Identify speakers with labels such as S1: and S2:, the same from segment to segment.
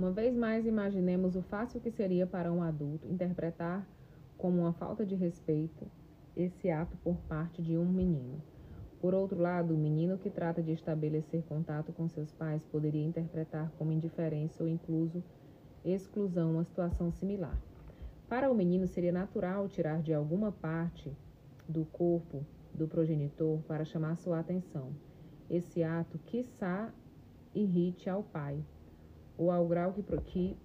S1: Uma vez mais, imaginemos o fácil que seria para um adulto interpretar como uma falta de respeito esse ato por parte de um menino. Por outro lado, o menino que trata de estabelecer contato com seus pais poderia interpretar como indiferença ou incluso exclusão uma situação similar. Para o menino, seria natural tirar de alguma parte do corpo do progenitor para chamar sua atenção. Esse ato, quiçá, irrite ao pai, ou ao grau que, que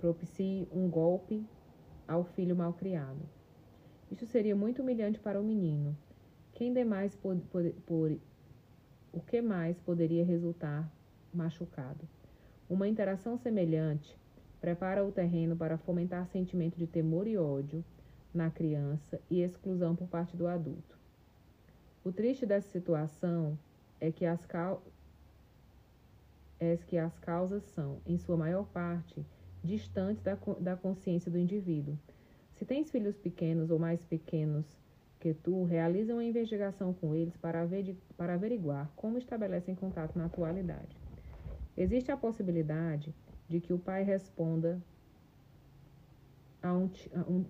S1: propicie um golpe ao filho malcriado. Isso seria muito humilhante para o menino. Quem demais por, por, por, o que mais poderia resultar machucado? Uma interação semelhante prepara o terreno para fomentar sentimento de temor e ódio na criança e exclusão por parte do adulto. O triste dessa situação é que as, é que as causas são, em sua maior parte, distantes da, da consciência do indivíduo. Se tens filhos pequenos ou mais pequenos que tu, realiza uma investigação com eles para, para averiguar como estabelecem contato na atualidade. Existe a possibilidade de que o pai responda a um, a um,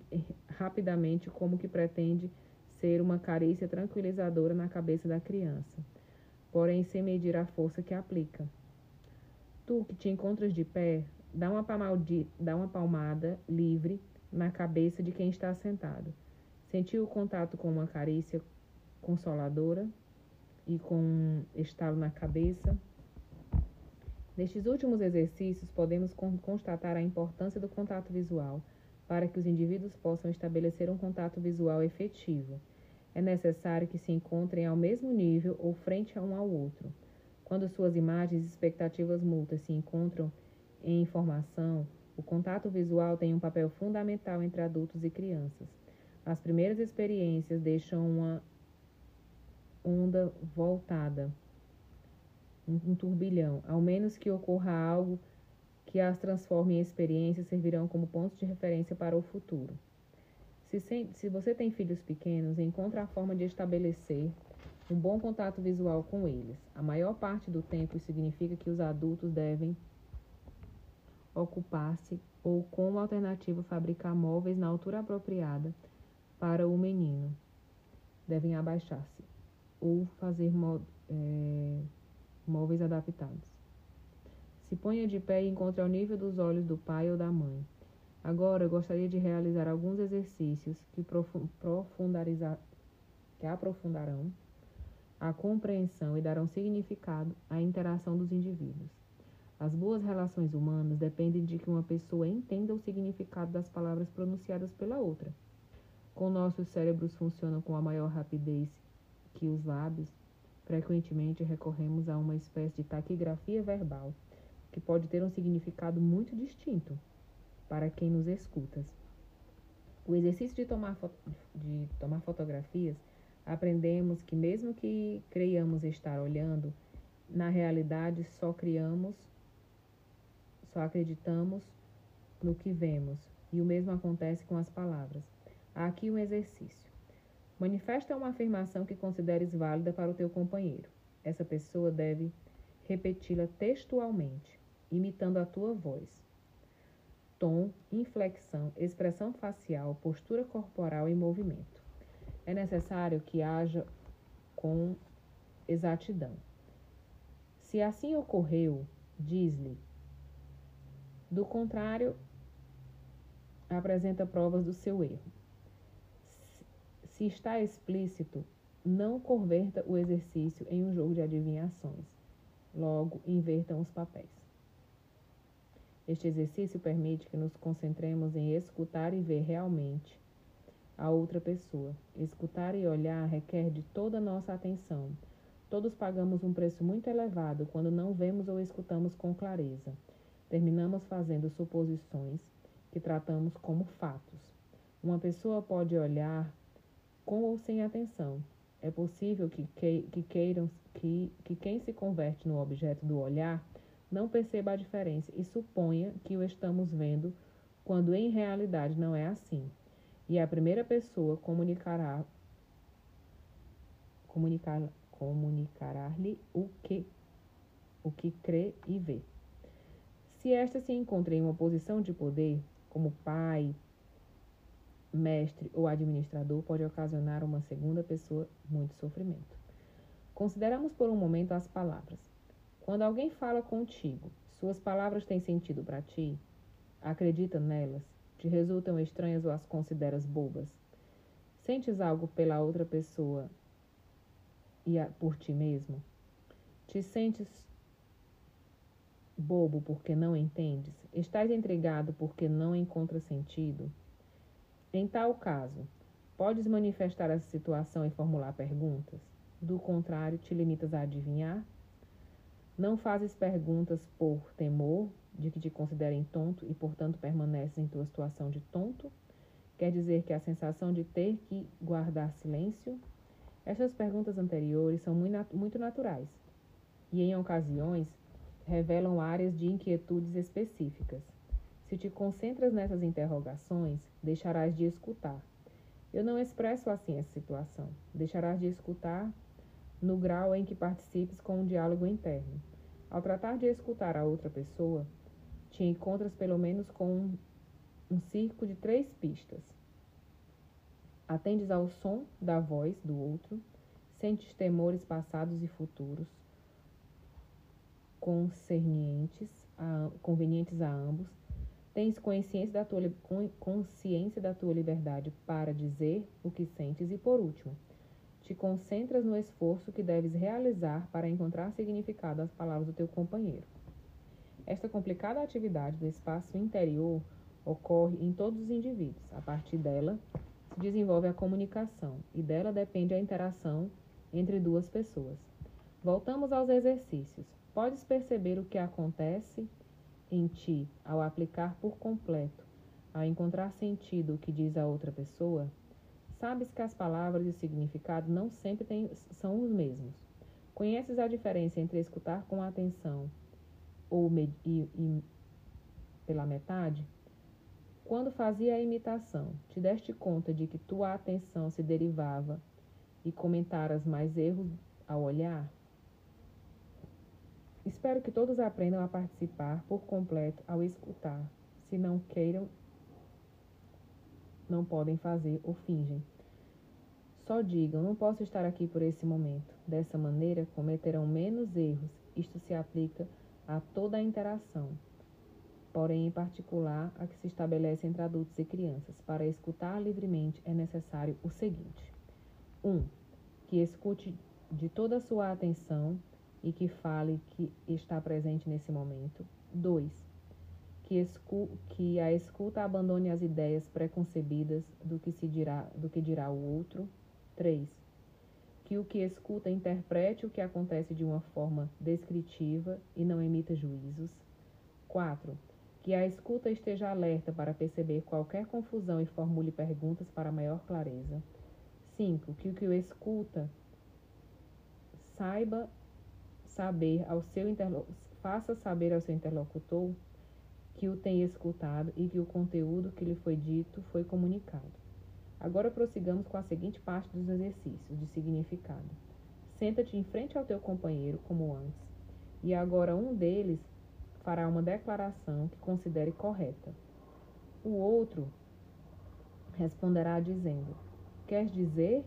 S1: rapidamente como que pretende ser uma carícia tranquilizadora na cabeça da criança, porém sem medir a força que aplica. Tu que te encontras de pé, dá uma, dá uma palmada livre na cabeça de quem está sentado. Sentiu o contato com uma carícia consoladora e com um estalo na cabeça. Nestes últimos exercícios, podemos constatar a importância do contato visual para que os indivíduos possam estabelecer um contato visual efetivo. É necessário que se encontrem ao mesmo nível ou frente a um ao outro. Quando suas imagens e expectativas mútuas se encontram em informação, o contato visual tem um papel fundamental entre adultos e crianças. As primeiras experiências deixam uma onda voltada, um turbilhão, ao menos que ocorra algo que as transforme em experiências servirão como pontos de referência para o futuro. Se, se você tem filhos pequenos, encontre a forma de estabelecer um bom contato visual com eles. A maior parte do tempo isso significa que os adultos devem ocupar-se ou, como alternativa, fabricar móveis na altura apropriada para o menino. Devem abaixar-se ou fazer é, móveis adaptados. Se ponha de pé e encontre ao nível dos olhos do pai ou da mãe. Agora eu gostaria de realizar alguns exercícios que, que aprofundarão a compreensão e darão significado à interação dos indivíduos. As boas relações humanas dependem de que uma pessoa entenda o significado das palavras pronunciadas pela outra. Com nossos cérebros funcionam com a maior rapidez que os lábios, frequentemente recorremos a uma espécie de taquigrafia verbal que pode ter um significado muito distinto para quem nos escuta. O exercício de tomar, de tomar fotografias, aprendemos que mesmo que creiamos estar olhando, na realidade só criamos, só acreditamos no que vemos, e o mesmo acontece com as palavras. Há aqui um exercício. Manifesta uma afirmação que consideres válida para o teu companheiro. Essa pessoa deve repeti-la textualmente imitando a tua voz. Tom, inflexão, expressão facial, postura corporal e movimento. É necessário que haja com exatidão. Se assim ocorreu, diz-lhe. Do contrário, apresenta provas do seu erro. Se está explícito, não converta o exercício em um jogo de adivinhações. Logo, invertam os papéis. Este exercício permite que nos concentremos em escutar e ver realmente a outra pessoa. Escutar e olhar requer de toda a nossa atenção. Todos pagamos um preço muito elevado quando não vemos ou escutamos com clareza. Terminamos fazendo suposições que tratamos como fatos. Uma pessoa pode olhar com ou sem atenção. É possível que, que, que queiram que, que quem se converte no objeto do olhar não perceba a diferença e suponha que o estamos vendo quando em realidade não é assim. E a primeira pessoa comunicará comunicar comunicará-lhe o que o que crê e vê. Se esta se encontra em uma posição de poder, como pai, mestre ou administrador, pode ocasionar uma segunda pessoa muito sofrimento. Consideramos por um momento as palavras. Quando alguém fala contigo, suas palavras têm sentido para ti? Acredita nelas? Te resultam estranhas ou as consideras bobas? Sentes algo pela outra pessoa e por ti mesmo? Te sentes bobo porque não entendes? Estás intrigado porque não encontra sentido? Em tal caso, podes manifestar essa situação e formular perguntas? Do contrário, te limitas a adivinhar? Não fazes perguntas por temor de que te considerem tonto e, portanto, permaneces em tua situação de tonto? Quer dizer que a sensação de ter que guardar silêncio? Estas perguntas anteriores são muito naturais e, em ocasiões, revelam áreas de inquietudes específicas. Se te concentras nessas interrogações, deixarás de escutar. Eu não expresso assim essa situação. Deixarás de escutar no grau em que participes com um diálogo interno. Ao tratar de escutar a outra pessoa, te encontras pelo menos com um, um circo de três pistas. Atendes ao som da voz do outro, sentes temores passados e futuros, concernientes a, convenientes a ambos, Tens consciência da, tua, consciência da tua liberdade para dizer o que sentes e, por último, te concentras no esforço que deves realizar para encontrar significado às palavras do teu companheiro. Esta complicada atividade do espaço interior ocorre em todos os indivíduos. A partir dela, se desenvolve a comunicação e dela depende a interação entre duas pessoas. Voltamos aos exercícios. Podes perceber o que acontece em ti ao aplicar por completo, ao encontrar sentido o que diz a outra pessoa, sabes que as palavras e o significado não sempre têm, são os mesmos. Conheces a diferença entre escutar com atenção ou e, e, pela metade? Quando fazia a imitação, te deste conta de que tua atenção se derivava e comentaras mais erros ao olhar? Espero que todos aprendam a participar por completo ao escutar. Se não queiram, não podem fazer ou fingem. Só digam: não posso estar aqui por esse momento. Dessa maneira, cometerão menos erros. Isto se aplica a toda a interação, porém, em particular, a que se estabelece entre adultos e crianças. Para escutar livremente é necessário o seguinte: 1. Um, que escute de toda a sua atenção e que fale que está presente nesse momento. 2. Que, que, a escuta abandone as ideias preconcebidas do que, se dirá, do que dirá o outro. 3. Que o que escuta interprete o que acontece de uma forma descritiva e não emita juízos. 4. Que a escuta esteja alerta para perceber qualquer confusão e formule perguntas para maior clareza. 5. Que o que o escuta saiba saber ao seu faça saber ao seu interlocutor que o tem escutado e que o conteúdo que lhe foi dito foi comunicado. Agora prossigamos com a seguinte parte dos exercícios de significado. Senta-te em frente ao teu companheiro, como antes, e agora um deles fará uma declaração que considere correta. O outro responderá dizendo: Queres dizer?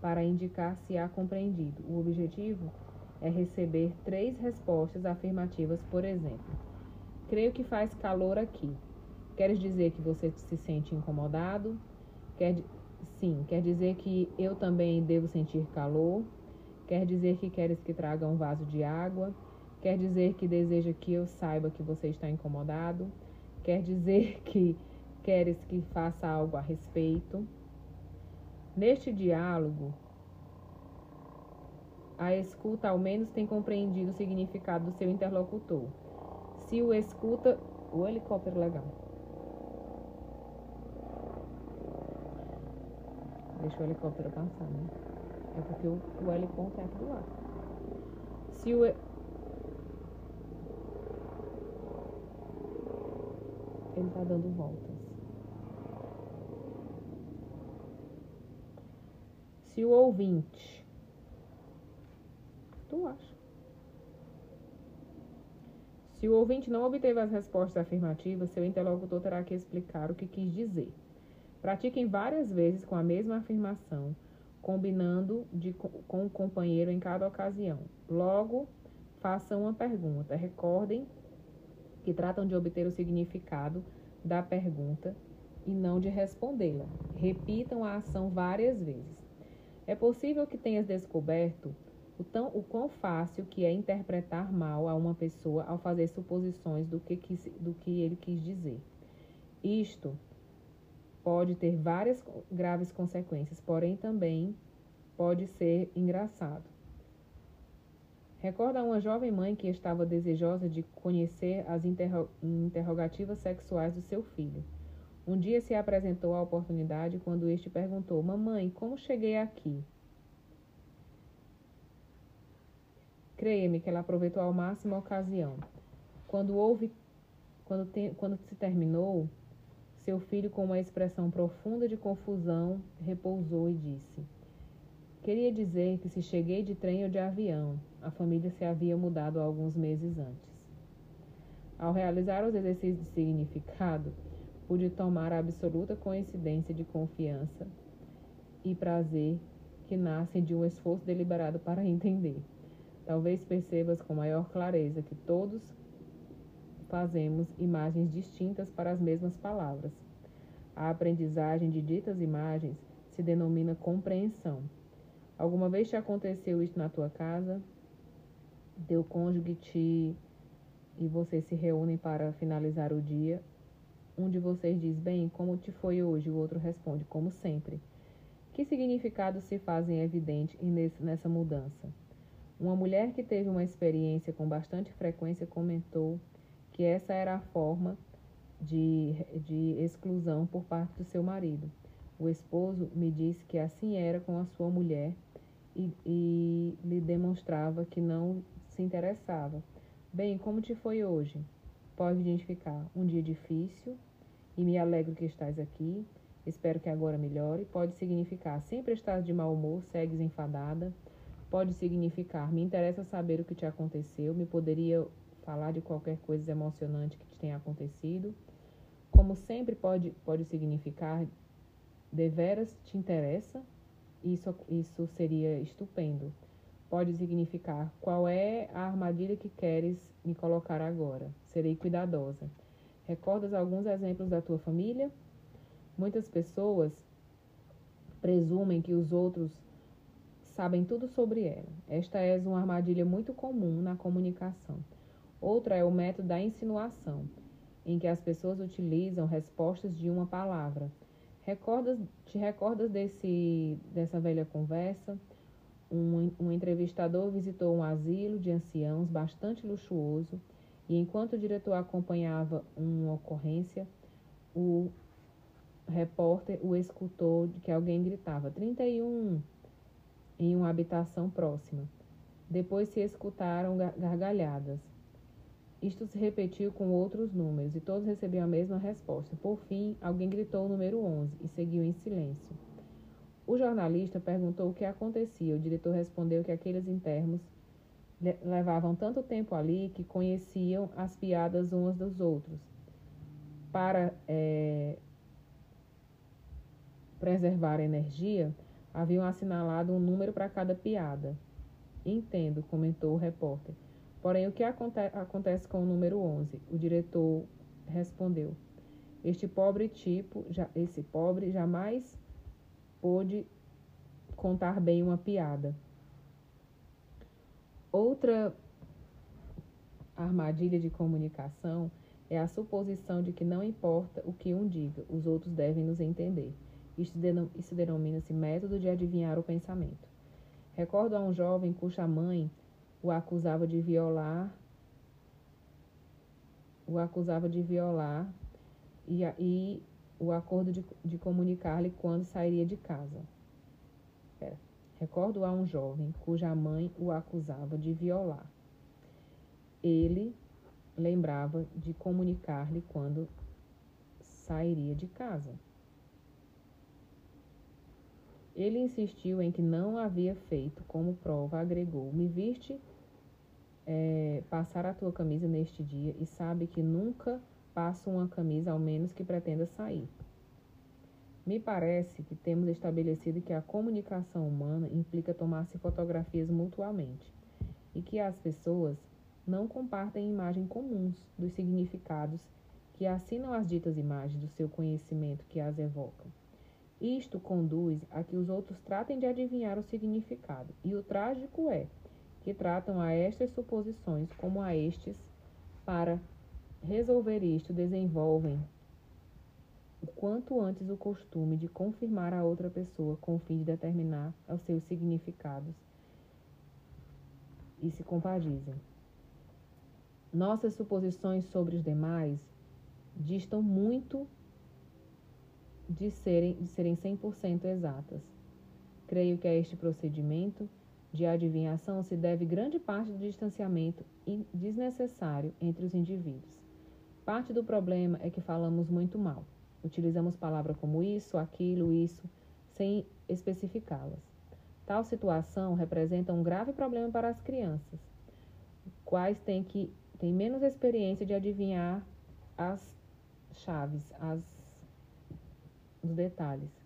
S1: Para indicar se há compreendido. O objetivo é receber três respostas afirmativas, por exemplo. Creio que faz calor aqui. Queres dizer que você se sente incomodado? Quer, sim, quer dizer que eu também devo sentir calor? Quer dizer que queres que traga um vaso de água? Quer dizer que deseja que eu saiba que você está incomodado? Quer dizer que queres que faça algo a respeito? Neste diálogo, a escuta ao menos tem compreendido o significado do seu interlocutor. Se o escuta. O helicóptero legal. Deixa o helicóptero passar, né? É porque o, o heliponto é aqui do lado. Se o. Ele tá dando voltas. Se o ouvinte Tu acha? Se o ouvinte não obteve as respostas afirmativas, seu interlocutor terá que explicar o que quis dizer. Pratiquem várias vezes com a mesma afirmação, combinando de, com o companheiro em cada ocasião. Logo, façam uma pergunta. Recordem que tratam de obter o significado da pergunta e não de respondê-la. Repitam a ação várias vezes. É possível que tenhas descoberto o, tão, o quão fácil que é interpretar mal a uma pessoa ao fazer suposições do que, quis, do que ele quis dizer. Isto pode ter várias graves consequências, porém também pode ser engraçado. Recorda uma jovem mãe que estava desejosa de conhecer as interro interrogativas sexuais do seu filho. Um dia se apresentou a oportunidade quando este perguntou: Mamãe, como cheguei aqui? Creia-me que ela aproveitou ao máximo a ocasião. Quando houve, quando, te, quando se terminou, seu filho, com uma expressão profunda de confusão, repousou e disse: Queria dizer que se cheguei de trem ou de avião, a família se havia mudado alguns meses antes. Ao realizar os exercícios de significado, pude tomar a absoluta coincidência de confiança e prazer que nascem de um esforço deliberado para entender. Talvez percebas com maior clareza que todos fazemos imagens distintas para as mesmas palavras. A aprendizagem de ditas imagens se denomina compreensão. Alguma vez te aconteceu isso na tua casa? Teu cônjuge te e vocês se reúnem para finalizar o dia. Um de vocês diz: Bem, como te foi hoje? O outro responde: Como sempre. Que significados se fazem evidentes nessa mudança? Uma mulher que teve uma experiência com bastante frequência comentou que essa era a forma de, de exclusão por parte do seu marido. O esposo me disse que assim era com a sua mulher e, e lhe demonstrava que não se interessava. Bem, como te foi hoje? Pode identificar um dia difícil e me alegro que estás aqui. Espero que agora melhore. Pode significar sempre estás de mau humor, segues enfadada Pode significar: me interessa saber o que te aconteceu, me poderia falar de qualquer coisa emocionante que te tenha acontecido. Como sempre, pode, pode significar: deveras te interessa, isso, isso seria estupendo. Pode significar: qual é a armadilha que queres me colocar agora? Serei cuidadosa. Recordas alguns exemplos da tua família? Muitas pessoas presumem que os outros sabem tudo sobre ela. Esta é uma armadilha muito comum na comunicação. Outra é o método da insinuação, em que as pessoas utilizam respostas de uma palavra. Recordas, te recordas desse, dessa velha conversa? Um, um entrevistador visitou um asilo de anciãos bastante luxuoso e, enquanto o diretor acompanhava uma ocorrência, o repórter o escutou de que alguém gritava: 31! em uma habitação próxima. Depois se escutaram gargalhadas. Isto se repetiu com outros números e todos recebiam a mesma resposta. Por fim, alguém gritou o número 11 e seguiu em silêncio. O jornalista perguntou o que acontecia. O diretor respondeu que aqueles internos levavam tanto tempo ali que conheciam as piadas uns dos outros. Para é, preservar energia, Haviam assinalado um número para cada piada. Entendo, comentou o repórter. Porém, o que aconte acontece com o número 11? O diretor respondeu. Este pobre tipo, já, esse pobre jamais pôde contar bem uma piada. Outra armadilha de comunicação é a suposição de que não importa o que um diga, os outros devem nos entender. Isso, isso denomina-se método de adivinhar o pensamento. Recordo a um jovem cuja mãe o acusava de violar, o acusava de violar e, e o acordo de, de comunicar-lhe quando sairia de casa. Pera. Recordo a um jovem cuja mãe o acusava de violar. Ele lembrava de comunicar-lhe quando sairia de casa. Ele insistiu em que não havia feito, como prova, agregou: Me viste é, passar a tua camisa neste dia e sabe que nunca passo uma camisa ao menos que pretenda sair. Me parece que temos estabelecido que a comunicação humana implica tomar-se fotografias mutuamente e que as pessoas não compartem imagens comuns dos significados que assinam as ditas imagens do seu conhecimento que as evocam. Isto conduz a que os outros tratem de adivinhar o significado, e o trágico é que tratam a estas suposições como a estes, para resolver isto, desenvolvem o quanto antes o costume de confirmar a outra pessoa com o fim de determinar os seus significados e se compadizem. Nossas suposições sobre os demais distam muito de serem, de serem 100% exatas. Creio que a este procedimento de adivinhação se deve grande parte do distanciamento desnecessário entre os indivíduos. Parte do problema é que falamos muito mal. Utilizamos palavras como isso, aquilo, isso, sem especificá-las. Tal situação representa um grave problema para as crianças, quais têm, que, têm menos experiência de adivinhar as chaves, as, os detalhes.